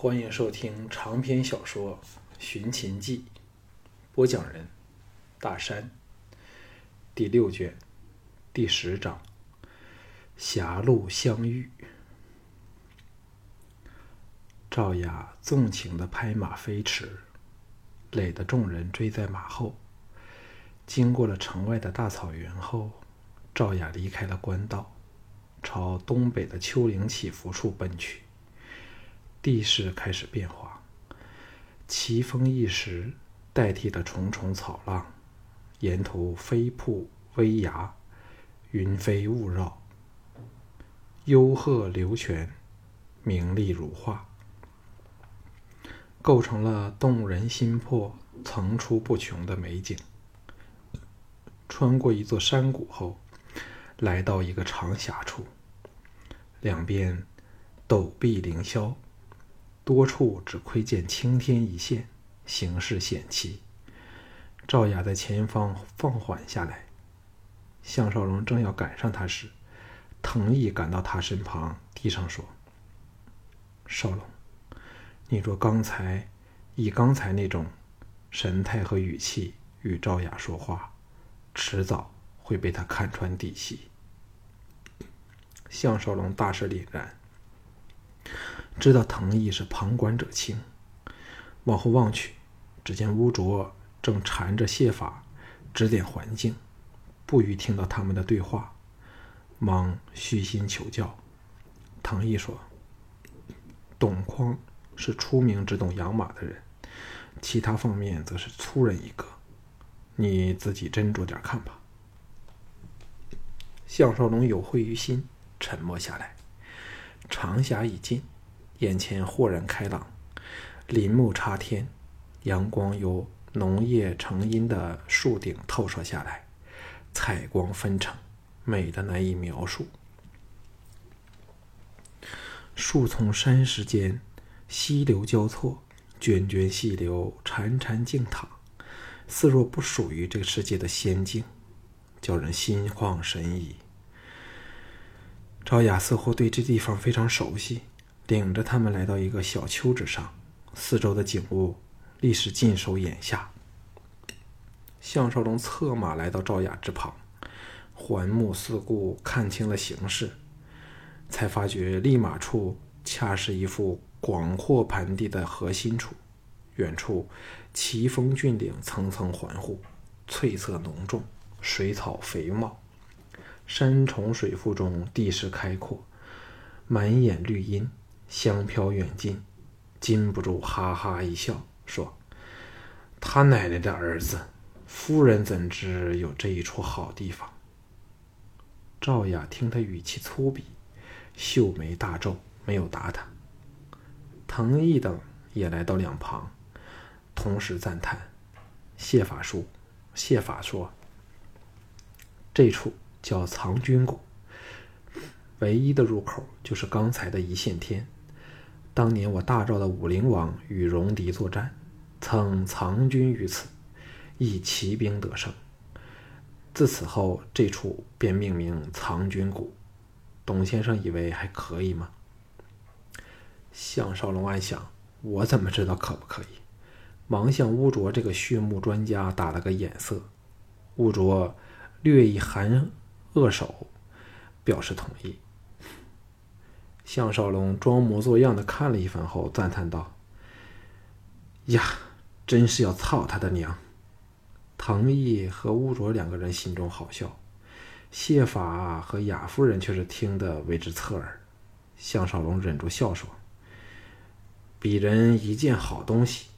欢迎收听长篇小说《寻秦记》，播讲人：大山。第六卷第十章：狭路相遇。赵雅纵情的拍马飞驰，累得众人追在马后。经过了城外的大草原后，赵雅离开了官道，朝东北的丘陵起伏处奔去。地势开始变化，奇峰异石代替了重重草浪，沿途飞瀑微崖，云飞雾绕，幽壑流泉，明丽如画，构成了动人心魄、层出不穷的美景。穿过一座山谷后，来到一个长峡处，两边陡壁凌霄。多处只窥见青天一线，形势险奇。赵雅在前方放缓下来，项少龙正要赶上他时，藤毅赶到他身旁，低声说：“少龙，你若刚才以刚才那种神态和语气与赵雅说话，迟早会被他看穿底细。”项少龙大是凛然。知道藤毅是旁观者清，往后望去，只见乌卓正缠着谢法指点环境，不予听到他们的对话，忙虚心求教。藤毅说：“董匡是出名只懂养马的人，其他方面则是粗人一个，你自己斟酌点看吧。”项少龙有愧于心，沉默下来。长霞已尽。眼前豁然开朗，林木插天，阳光由浓叶成荫的树顶透射下来，彩光纷呈，美的难以描述。树丛山石间，溪流交错，涓涓细流潺潺静淌，似若不属于这个世界的仙境，叫人心旷神怡。赵雅似乎对这地方非常熟悉。领着他们来到一个小丘之上，四周的景物立时尽收眼下。项少龙策马来到赵雅之旁，环目四顾，看清了形势，才发觉立马处恰是一幅广阔盆地的核心处。远处奇峰峻岭层层环护，翠色浓重，水草肥茂，山重水复中，地势开阔，满眼绿荫。香飘远近，禁不住哈哈一笑，说：“他奶奶的儿子，夫人怎知有这一处好地方？”赵雅听他语气粗鄙，秀眉大皱，没有答他。藤毅等也来到两旁，同时赞叹：“谢法叔，谢法说，这处叫藏军谷，唯一的入口就是刚才的一线天。”当年我大赵的武陵王与戎狄作战，曾藏军于此，亦骑兵得胜。自此后，这处便命名藏军谷。董先生以为还可以吗？项少龙暗想：我怎么知道可不可以？忙向乌卓这个畜牧专家打了个眼色。乌卓略一含恶手，表示同意。项少龙装模作样的看了一番后，赞叹道：“呀，真是要操他的娘！”唐毅和乌卓两个人心中好笑，谢法和雅夫人却是听得为之侧耳。项少龙忍住笑说：“鄙人一件好东西，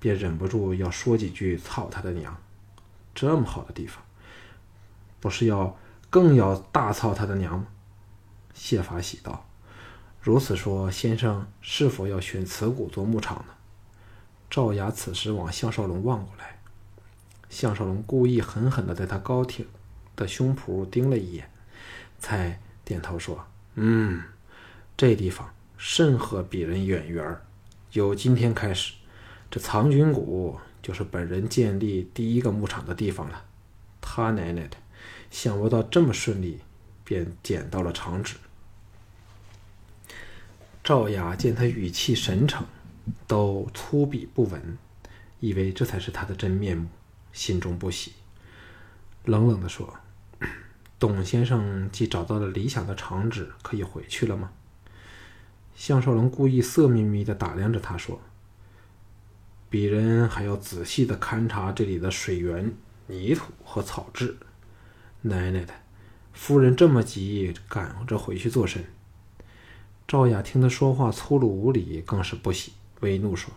便忍不住要说几句操他的娘。这么好的地方，不是要更要大操他的娘吗？”谢法喜道。如此说，先生是否要选此谷做牧场呢？赵雅此时往项少龙望过来，项少龙故意狠狠地在他高挺的胸脯盯了一眼，才点头说：“嗯，这地方甚合鄙人眼缘儿。由今天开始，这藏军谷就是本人建立第一个牧场的地方了。”他奶奶的，想不到这么顺利，便捡到了长址。赵雅见他语气神诚，都粗鄙不闻，以为这才是他的真面目，心中不喜，冷冷地说：“董先生既找到了理想的场址，可以回去了吗？”项少龙故意色眯眯地打量着他，说：“鄙人还要仔细地勘察这里的水源、泥土和草质。奶奶的，夫人这么急，赶着回去做甚？”赵雅听他说话粗鲁无礼，更是不喜，微怒说：“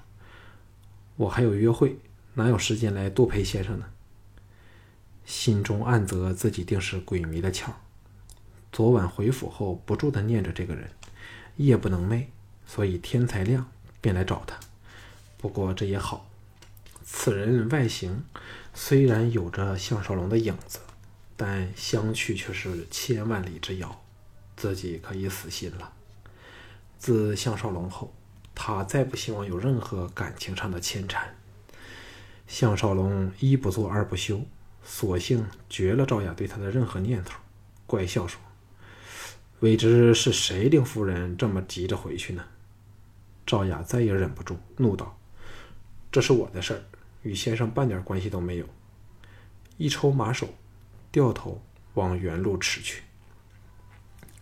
我还有约会，哪有时间来多陪先生呢？”心中暗责自己定是鬼迷了窍，昨晚回府后不住的念着这个人。夜不能寐，所以天才亮便来找他。不过这也好，此人外形虽然有着项少龙的影子，但相去却是千万里之遥，自己可以死心了。自项少龙后，他再不希望有任何感情上的牵缠。项少龙一不做二不休，索性绝了赵雅对他的任何念头，怪笑说。未知是谁令夫人这么急着回去呢？赵雅再也忍不住，怒道：“这是我的事儿，与先生半点关系都没有。”一抽马首，掉头往原路驰去。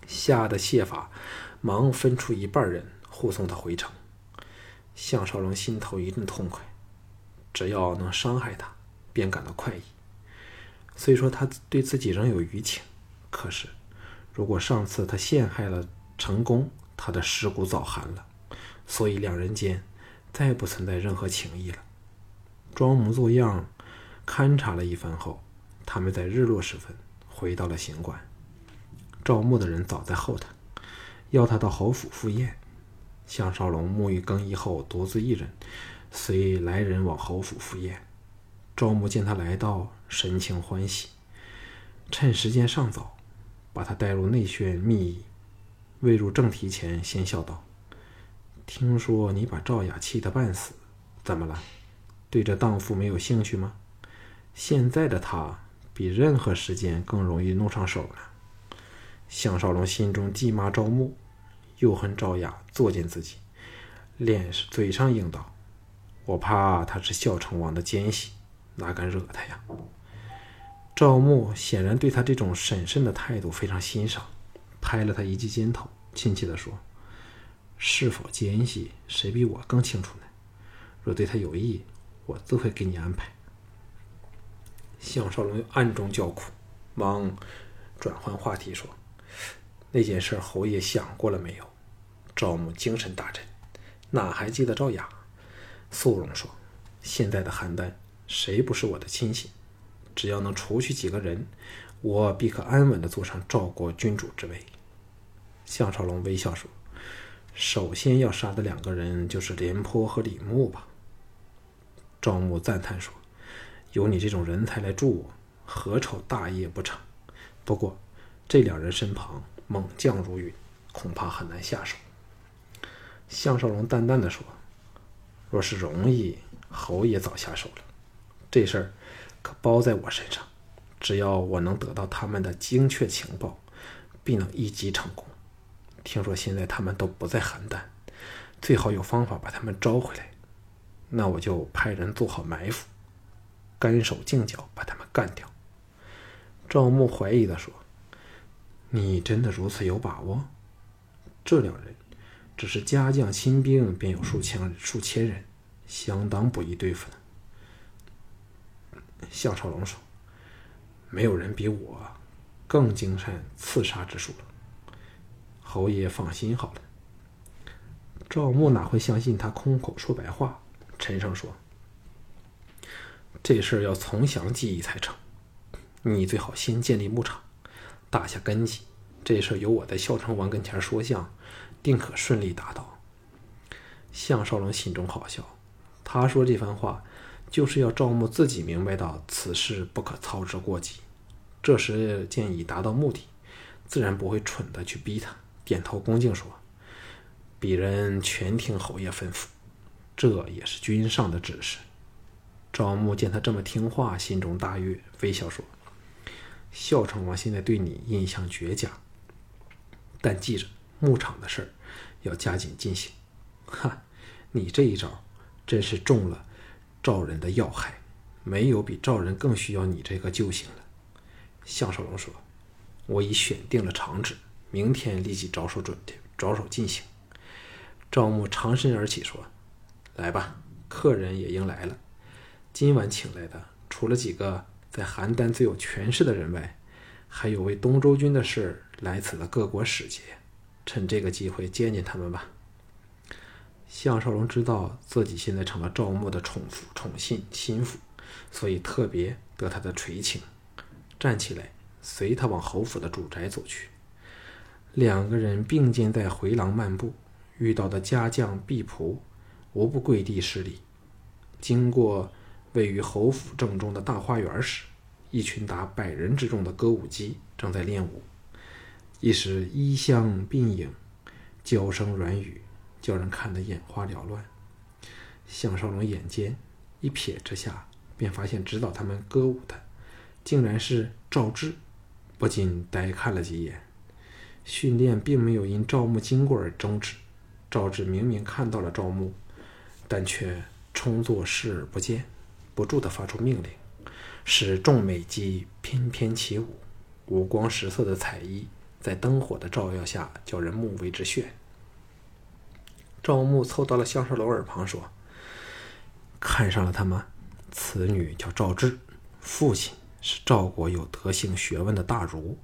吓得谢法忙分出一半人护送他回城。项少龙心头一阵痛快，只要能伤害他，便感到快意。虽说他对自己仍有余情，可是……如果上次他陷害了成功，他的尸骨早寒了，所以两人间再不存在任何情谊了。装模作样勘察了一番后，他们在日落时分回到了行馆。赵牧的人早在后头，要他到侯府赴宴。项少龙沐浴更衣后，独自一人随来人往侯府赴宴。赵牧见他来到，神情欢喜，趁时间尚早。把他带入内轩密议，未入正题前，先笑道：“听说你把赵雅气得半死，怎么了？对这荡妇没有兴趣吗？现在的他比任何时间更容易弄上手了。”项少龙心中既骂赵牧，又恨赵雅作践自己，脸嘴上应道：“我怕他是孝成王的奸细，哪敢惹他呀？”赵牧显然对他这种审慎的态度非常欣赏，拍了他一记肩头，亲切地说：“是否奸细，谁比我更清楚呢？若对他有益，我自会给你安排。”项少龙暗中叫苦，忙转换话题说：“那件事，侯爷想过了没有？”赵牧精神大振，哪还记得赵雅？素容说：“现在的邯郸，谁不是我的亲信？”只要能除去几个人，我必可安稳的坐上赵国君主之位。项少龙微笑说：“首先要杀的两个人就是廉颇和李牧吧？”赵牧赞叹说：“有你这种人才来助我，何愁大业不成？不过这两人身旁猛将如云，恐怕很难下手。”项少龙淡淡的说：“若是容易，侯爷早下手了。这事儿。”可包在我身上，只要我能得到他们的精确情报，必能一击成功。听说现在他们都不在邯郸，最好有方法把他们招回来。那我就派人做好埋伏，干手净脚把他们干掉。赵牧怀疑的说：“你真的如此有把握？这两人只是家将亲兵，便有数千数千人，相当不易对付的。”项少龙说：“没有人比我更精善刺杀之术了。”侯爷放心好了。赵牧哪会相信他空口说白话？陈胜说：“这事要从详计议才成。你最好先建立牧场，打下根基。这事儿有我在孝成王跟前说相，定可顺利达到。”项少龙心中好笑，他说这番话。就是要赵牧自己明白到此事不可操之过急，这时见已达到目的，自然不会蠢的去逼他。点头恭敬说：“鄙人全听侯爷吩咐，这也是君上的指示。”赵牧见他这么听话，心中大悦，微笑说：“孝成王现在对你印象绝佳，但记着牧场的事儿要加紧进行。”哈，你这一招真是中了赵人的要害，没有比赵人更需要你这个救星了。”项少龙说：“我已选定了场址，明天立即着手准备着手进行。”赵牧长身而起说：“来吧，客人也应来了。今晚请来的，除了几个在邯郸最有权势的人外，还有为东周军的事来此的各国使节。趁这个机会见见他们吧。”项少龙知道自己现在成了赵牧的宠妇、宠信、心腹，所以特别得他的垂青，站起来随他往侯府的主宅走去。两个人并肩在回廊漫步。遇到的家将婢仆，无不跪地施礼。经过位于侯府正中的大花园时，一群达百人之众的歌舞伎正在练舞，一时衣香鬓影，娇声软语，叫人看得眼花缭乱。项少龙眼尖，一瞥之下，便发现指导他们歌舞的，竟然是赵志，不禁呆看了几眼。训练并没有因赵牧经过而终止。赵志明明看到了赵牧，但却充作视而不见，不住地发出命令，使众美姬翩翩起舞，五光十色的彩衣在灯火的照耀下，叫人目为之眩。赵牧凑到了项少龙耳旁说：“看上了他吗？此女叫赵志，父亲是赵国有德行学问的大儒，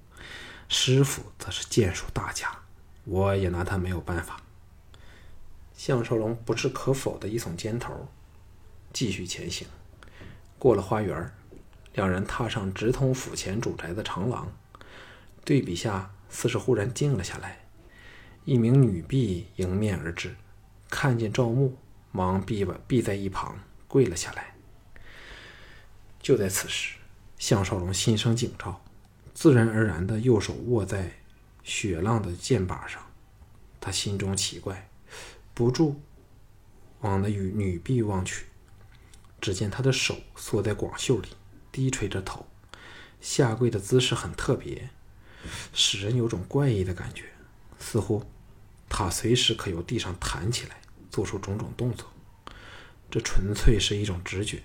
师傅则是剑术大家，我也拿他没有办法。”项少龙不置可否的一耸肩头，继续前行。过了花园，两人踏上直通府前主宅的长廊。对比下，似是忽然静了下来。一名女婢迎面而至，看见赵牧，忙避吧避在一旁，跪了下来。就在此时，项少龙心生警兆，自然而然的右手握在雪浪的剑把上。他心中奇怪。不住往那女女婢望去，只见她的手缩在广袖里，低垂着头，下跪的姿势很特别，使人有种怪异的感觉，似乎他随时可由地上弹起来，做出种种动作。这纯粹是一种直觉。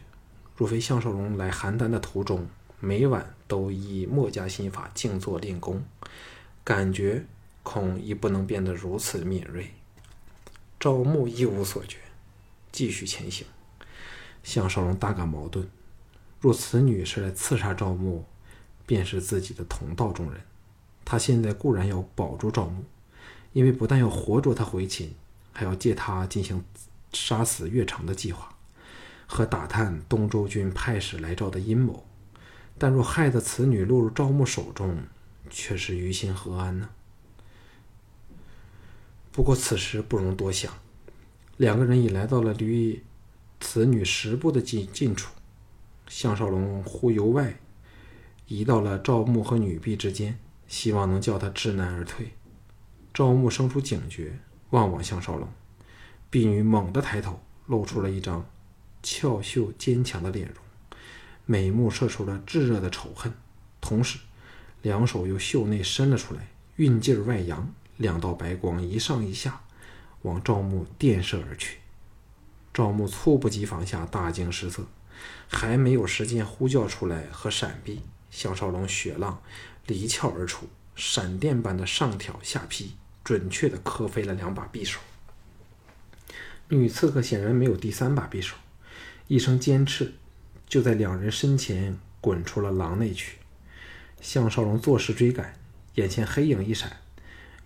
若非项少龙来邯郸的途中，每晚都以墨家心法静坐练功，感觉恐亦不能变得如此敏锐。赵牧一无所觉，继续前行。项少龙大感矛盾：若此女是来刺杀赵牧，便是自己的同道中人。他现在固然要保住赵牧，因为不但要活捉他回秦，还要借他进行杀死岳城的计划，和打探东周军派使来赵的阴谋。但若害得此女落入赵牧手中，却是于心何安呢？不过此时不容多想，两个人已来到了离此女十步的近近处。项少龙忽由外移到了赵牧和女婢之间，希望能叫他知难而退。赵牧生出警觉，望望项少龙，婢女猛地抬头，露出了一张俏秀坚强的脸容，美目射出了炙热的仇恨，同时两手由袖内伸了出来，运劲儿外扬。两道白光一上一下，往赵牧电射而去。赵牧猝不及防下大惊失色，还没有时间呼叫出来和闪避，项少龙血浪离鞘而出，闪电般的上挑下劈，准确的磕飞了两把匕首。女刺客显然没有第三把匕首，一声尖斥，就在两人身前滚出了廊内去。项少龙作势追赶，眼前黑影一闪。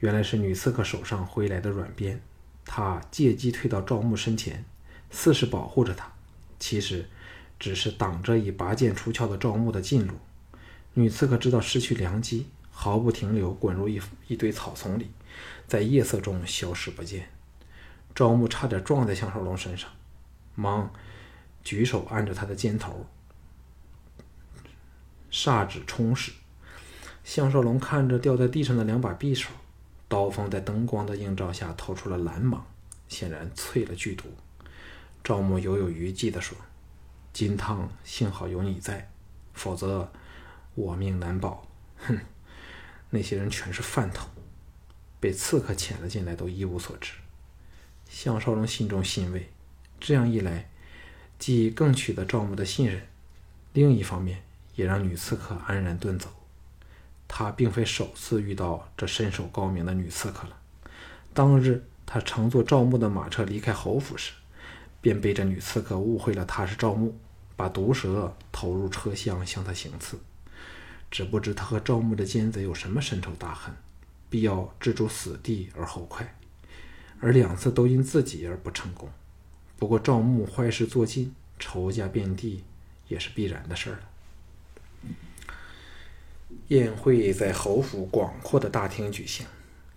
原来是女刺客手上挥来的软鞭，他借机退到赵牧身前，似是保护着他，其实只是挡着已拔剑出鞘的赵牧的近路。女刺客知道失去良机，毫不停留，滚入一一堆草丛里，在夜色中消失不见。赵牧差点撞在项少龙身上，忙举手按着他的肩头，煞指冲使。项少龙看着掉在地上的两把匕首。刀锋在灯光的映照下透出了蓝芒，显然淬了剧毒。赵牧犹有余悸地说：“金汤幸好有你在，否则我命难保。”哼，那些人全是饭桶，被刺客潜了进来都一无所知。项少龙心中欣慰，这样一来，既更取得赵牧的信任，另一方面也让女刺客安然遁走。他并非首次遇到这身手高明的女刺客了。当日他乘坐赵牧的马车离开侯府时，便被这女刺客误会了他是赵牧，把毒蛇投入车厢向他行刺。只不知他和赵牧的奸贼有什么深仇大恨，必要置诸死地而后快。而两次都因自己而不成功。不过赵牧坏事做尽，仇家遍地，也是必然的事儿了。宴会在侯府广阔的大厅举行，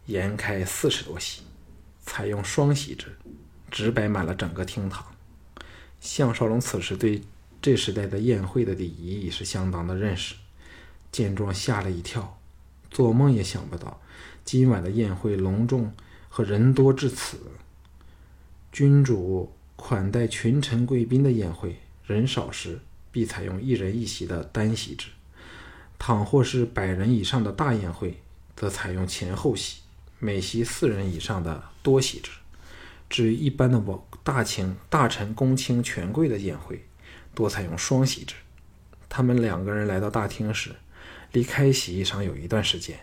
筵开四十多席，采用双席制，只摆满了整个厅堂。项少龙此时对这时代的宴会的礼仪也是相当的认识，见状吓了一跳，做梦也想不到今晚的宴会隆重。和人多至此，君主款待群臣贵宾的宴会，人少时必采用一人一席的单席制；倘或是百人以上的大宴会，则采用前后席，每席四人以上的多席制。至于一般的王大卿、大臣、公卿、权贵的宴会，多采用双席制。他们两个人来到大厅时，离开席上有一段时间，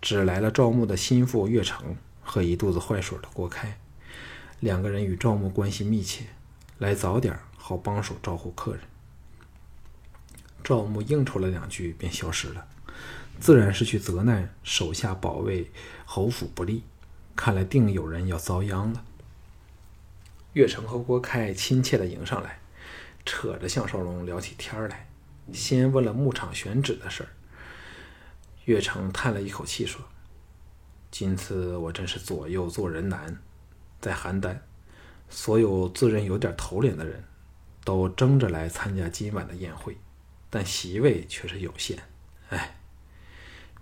只来了赵牧的心腹岳成。和一肚子坏水的郭开，两个人与赵牧关系密切，来早点好帮手招呼客人。赵牧应酬了两句，便消失了，自然是去责难手下保卫侯府不利，看来定有人要遭殃了。岳成和郭开亲切的迎上来，扯着项少龙聊起天来，先问了牧场选址的事儿。岳成叹了一口气说。今次我真是左右做人难，在邯郸，所有自认有点头脸的人，都争着来参加今晚的宴会，但席位却是有限。哎，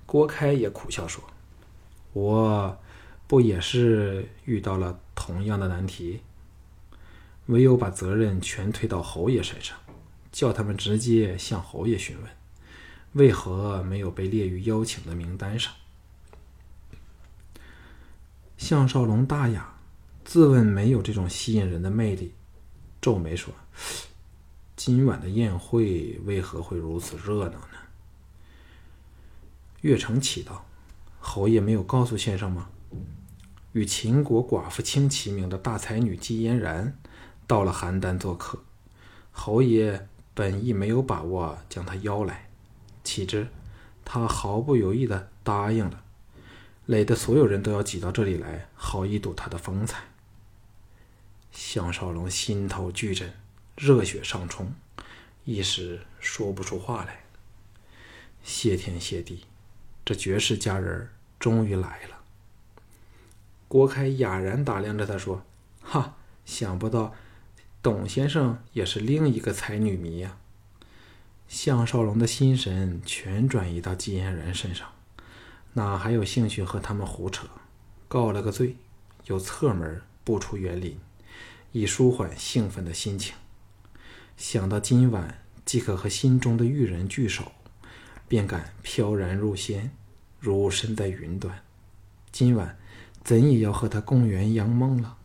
郭开也苦笑说：“我不也是遇到了同样的难题？唯有把责任全推到侯爷身上，叫他们直接向侯爷询问，为何没有被列于邀请的名单上。”项少龙大雅，自问没有这种吸引人的魅力，皱眉说：“今晚的宴会为何会如此热闹呢？”岳成启道：“侯爷没有告诉先生吗？与秦国寡妇卿齐名的大才女姬嫣然到了邯郸做客，侯爷本意没有把握将他邀来，岂知他毫不犹豫的答应了。”累得所有人都要挤到这里来，好一睹他的风采。项少龙心头巨震，热血上冲，一时说不出话来。谢天谢地，这绝世佳人终于来了。郭开哑然打量着他说：“哈，想不到董先生也是另一个才女迷呀。”项少龙的心神全转移到季嫣然身上。哪还有兴趣和他们胡扯？告了个罪，又侧门步出园林，以舒缓兴奋的心情。想到今晚即可和心中的玉人聚首，便感飘然入仙，如身在云端。今晚怎也要和他共圆阳梦了？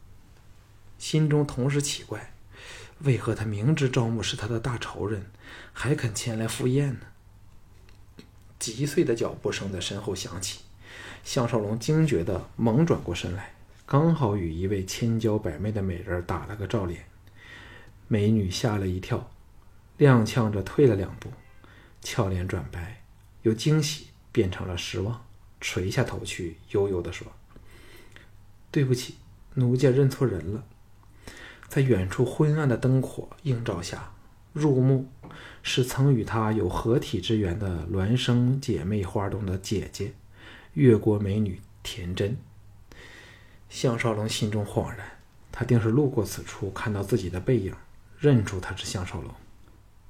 心中同时奇怪：为何他明知赵牧是他的大仇人，还肯前来赴宴呢？急碎的脚步声在身后响起，项少龙惊觉的猛转过身来，刚好与一位千娇百媚的美人打了个照脸。美女吓了一跳，踉跄着退了两步，俏脸转白，由惊喜变成了失望，垂下头去，悠悠地说：“对不起，奴家认错人了。”在远处昏暗的灯火映照下，入目。是曾与他有合体之缘的孪生姐妹花中的姐姐，越国美女田真。项少龙心中恍然，他定是路过此处，看到自己的背影，认出他是项少龙。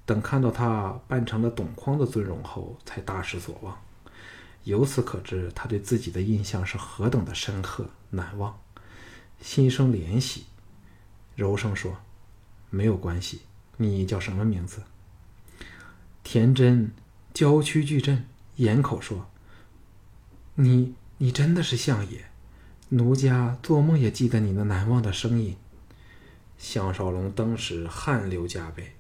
等看到他扮成了董匡的尊容后，才大失所望。由此可知，他对自己的印象是何等的深刻难忘。心生怜惜，柔声说：“没有关系，你叫什么名字？”田真娇躯巨震，掩口说：“你你真的是相爷？奴家做梦也记得你那难忘的声音。项少龙当时汗流浃背，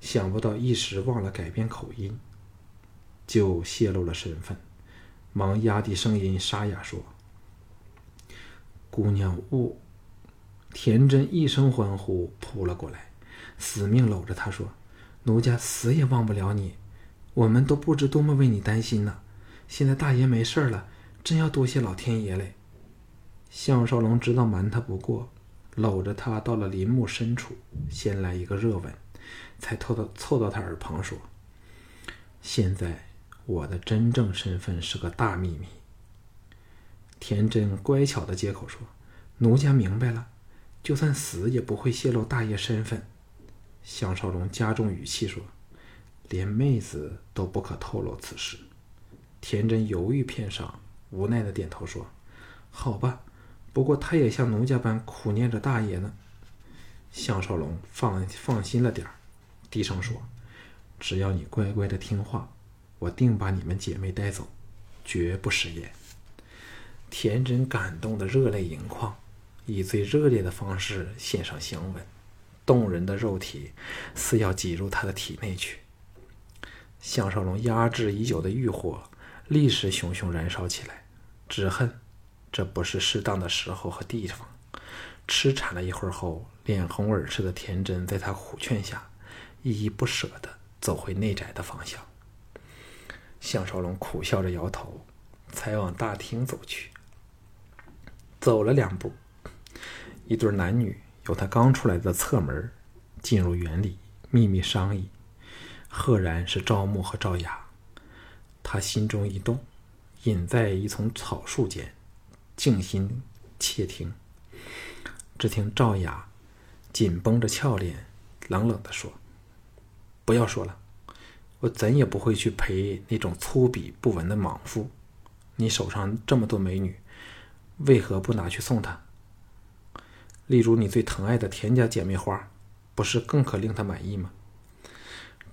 想不到一时忘了改变口音，就泄露了身份，忙压低声音沙哑说：“姑娘我。”田真一声欢呼，扑了过来，死命搂着他说：“奴家死也忘不了你，我们都不知多么为你担心呢。现在大爷没事了，真要多谢老天爷嘞。”项少龙知道瞒他不过，搂着他到了林木深处，先来一个热吻，才凑到凑到他耳旁说：“现在我的真正身份是个大秘密。”田真乖巧的接口说：“奴家明白了。”就算死也不会泄露大爷身份。项少龙加重语气说：“连妹子都不可透露此事。”田真犹豫片上，无奈的点头说：“好吧，不过他也像奴家般苦念着大爷呢。”项少龙放放心了点儿，低声说：“只要你乖乖的听话，我定把你们姐妹带走，绝不食言。”田真感动的热泪盈眶。以最热烈的方式献上香吻，动人的肉体似要挤入他的体内去。项少龙压制已久的欲火立时熊熊燃烧起来，只恨这不是适当的时候和地方。痴缠了一会儿后，脸红耳赤的田真在他苦劝下，依依不舍地走回内宅的方向。项少龙苦笑着摇头，才往大厅走去。走了两步。一对男女由他刚出来的侧门进入园里，秘密商议。赫然是赵牧和赵雅。他心中一动，隐在一丛草树间，静心窃听。只听赵雅紧绷着俏脸，冷冷地说：“不要说了，我怎也不会去陪那种粗鄙不文的莽夫。你手上这么多美女，为何不拿去送他？”例如你最疼爱的田家姐妹花，不是更可令他满意吗？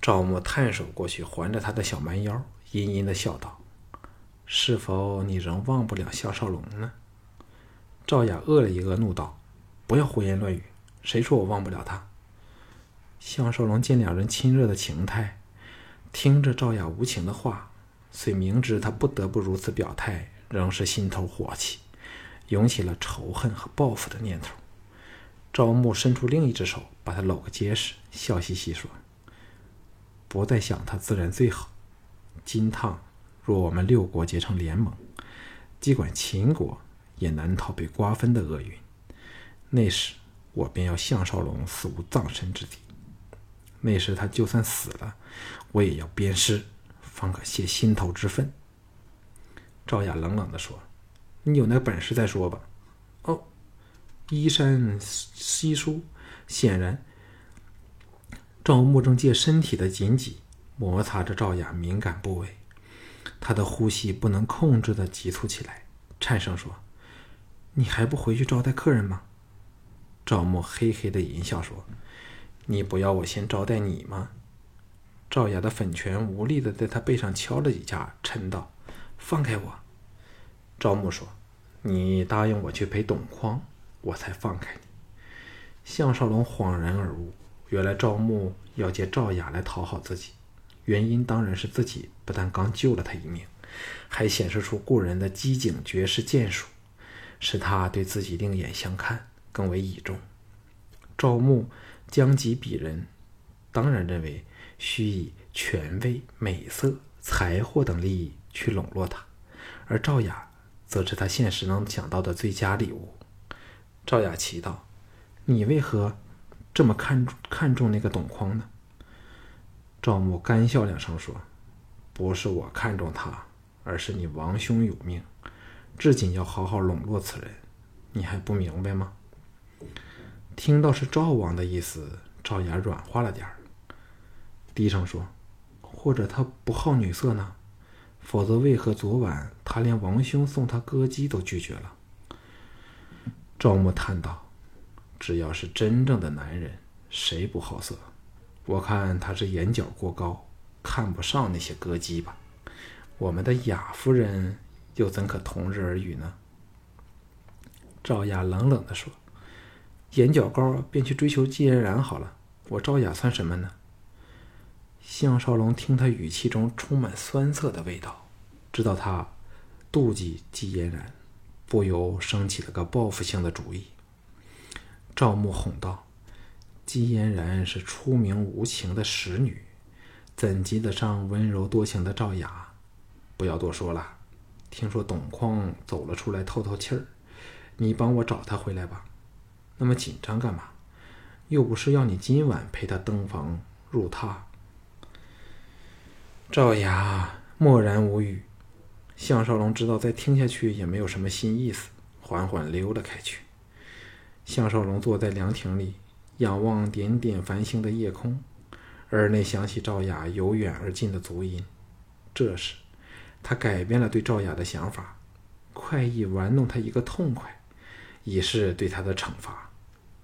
赵默探手过去，环着他的小蛮腰，阴阴的笑道：“是否你仍忘不了项少龙呢？”赵雅饿了一饿，怒道：“不要胡言乱语！谁说我忘不了他？”项少龙见两人亲热的情态，听着赵雅无情的话，虽明知他不得不如此表态，仍是心头火气，涌起了仇恨和报复的念头。赵牧伸出另一只手，把他搂个结实，笑嘻嘻说：“不再想他，自然最好。金趟若我们六国结成联盟，尽管秦国也难逃被瓜分的厄运。那时我便要项少龙死无葬身之地。那时他就算死了，我也要鞭尸，方可泄心头之愤。”赵雅冷冷地说：“你有那本事再说吧。”衣衫稀疏，显然赵牧正借身体的紧挤摩擦着赵雅敏感部位，他的呼吸不能控制的急促起来，颤声说：“你还不回去招待客人吗？”赵牧嘿嘿的淫笑说：“你不要我先招待你吗？”赵雅的粉拳无力的在他背上敲了几下，嗔道：“放开我！”赵牧说：“你答应我去陪董匡。”我才放开你。项少龙恍然而悟，原来赵牧要借赵雅来讨好自己，原因当然是自己不但刚救了他一命，还显示出故人的机警绝世剑术，使他对自己另眼相看，更为倚重。赵牧将己比人，当然认为需以权位、美色、财货等利益去笼络他，而赵雅则是他现实能想到的最佳礼物。赵雅琪道：“你为何这么看看重那个董匡呢？”赵牧干笑两声说：“不是我看重他，而是你王兄有命，至今要好好笼络此人，你还不明白吗？”听到是赵王的意思，赵雅软化了点儿，低声说：“或者他不好女色呢？否则为何昨晚他连王兄送他歌姬都拒绝了？”赵牧叹道：“只要是真正的男人，谁不好色？我看他是眼角过高，看不上那些歌姬吧。我们的雅夫人又怎可同日而语呢？”赵雅冷冷地说：“眼角高，便去追求季嫣然好了。我赵雅算什么呢？”项少龙听他语气中充满酸涩的味道，知道他妒忌季嫣然，不由生起了个报复性的主意。赵牧哄道：“姬嫣然是出名无情的使女，怎及得上温柔多情的赵雅？不要多说了。听说董况走了出来透透气儿，你帮我找他回来吧。那么紧张干嘛？又不是要你今晚陪他登房入榻。”赵雅默然无语。项少龙知道再听下去也没有什么新意思，缓缓溜了开去。项少龙坐在凉亭里，仰望点点繁星的夜空，耳内响起赵雅由远而近的足音。这时，他改变了对赵雅的想法，快意玩弄她一个痛快，以示对她的惩罚。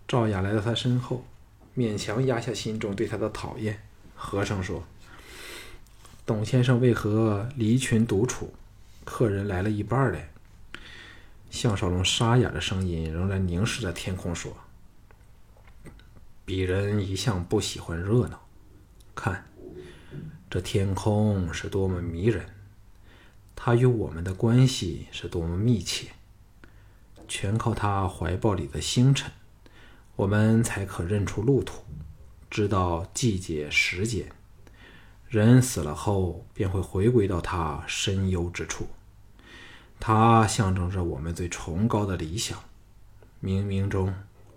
赵雅来到他身后，勉强压下心中对他的讨厌，和声说：“董先生为何离群独处？客人来了一半嘞。”项少龙沙哑的声音仍然凝视着天空，说：“鄙人一向不喜欢热闹，看这天空是多么迷人，它与我们的关系是多么密切。全靠它怀抱里的星辰，我们才可认出路途，知道季节时间。人死了后，便会回归到他深幽之处。”它象征着我们最崇高的理想，冥冥中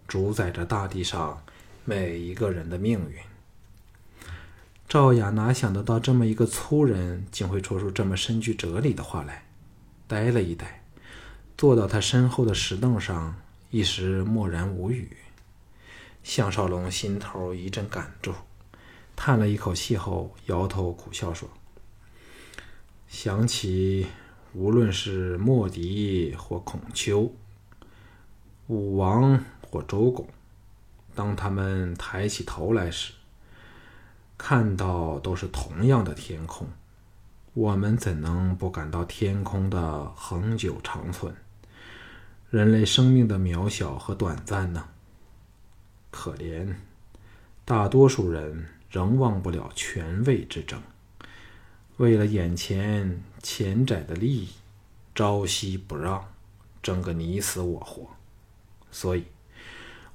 主宰着大地上每一个人的命运。赵雅哪想得到这么一个粗人竟会说出这么深具哲理的话来，呆了一呆，坐到他身后的石凳上，一时默然无语。项少龙心头一阵感触，叹了一口气后，摇头苦笑说：“想起……”无论是莫迪或孔丘，武王或周公，当他们抬起头来时，看到都是同样的天空。我们怎能不感到天空的恒久长存，人类生命的渺小和短暂呢？可怜，大多数人仍忘不了权位之争。为了眼前浅窄的利益，朝夕不让，争个你死我活。所以，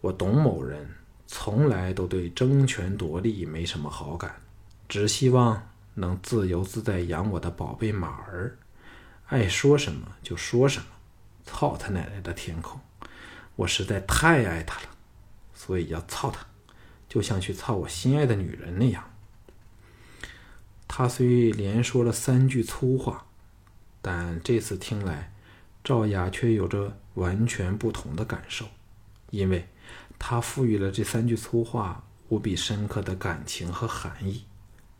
我董某人从来都对争权夺利没什么好感，只希望能自由自在养我的宝贝马儿，爱说什么就说什么。操他奶奶的天空！我实在太爱他了，所以要操他，就像去操我心爱的女人那样。他虽连说了三句粗话，但这次听来，赵雅却有着完全不同的感受，因为他赋予了这三句粗话无比深刻的感情和含义，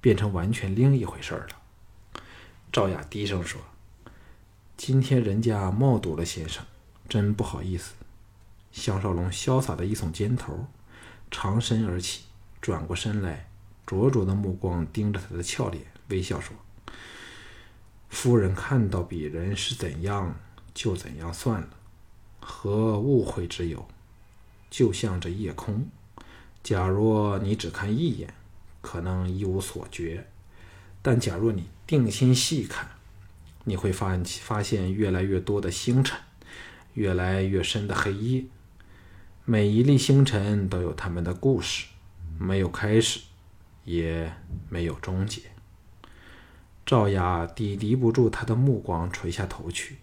变成完全另一回事儿了。赵雅低声说：“今天人家冒堵了先生，真不好意思。”项少龙潇洒的一耸肩头，长身而起，转过身来。灼灼的目光盯着他的俏脸，微笑说：“夫人看到鄙人是怎样，就怎样算了，何误会之有？就像这夜空，假若你只看一眼，可能一无所觉；但假若你定心细看，你会发发现越来越多的星辰，越来越深的黑夜。每一粒星辰都有他们的故事，没有开始。”也没有终结。赵雅抵敌不住他的目光，垂下头去，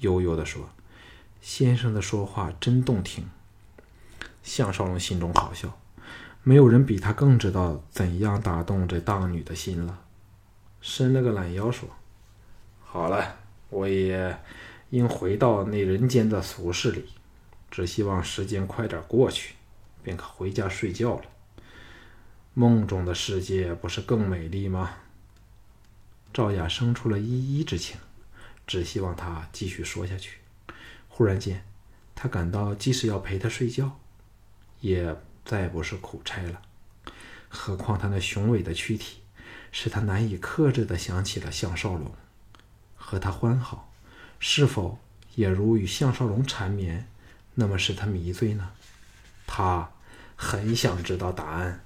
悠悠地说：“先生的说话真动听。”项少龙心中好笑，没有人比他更知道怎样打动这荡女的心了。伸了个懒腰说：“好了，我也应回到那人间的俗世里，只希望时间快点过去，便可回家睡觉了。”梦中的世界不是更美丽吗？赵雅生出了依依之情，只希望他继续说下去。忽然间，他感到即使要陪他睡觉，也再不是苦差了。何况他那雄伟的躯体，使他难以克制地想起了项少龙。和他欢好，是否也如与项少龙缠绵，那么使他迷醉呢？他很想知道答案。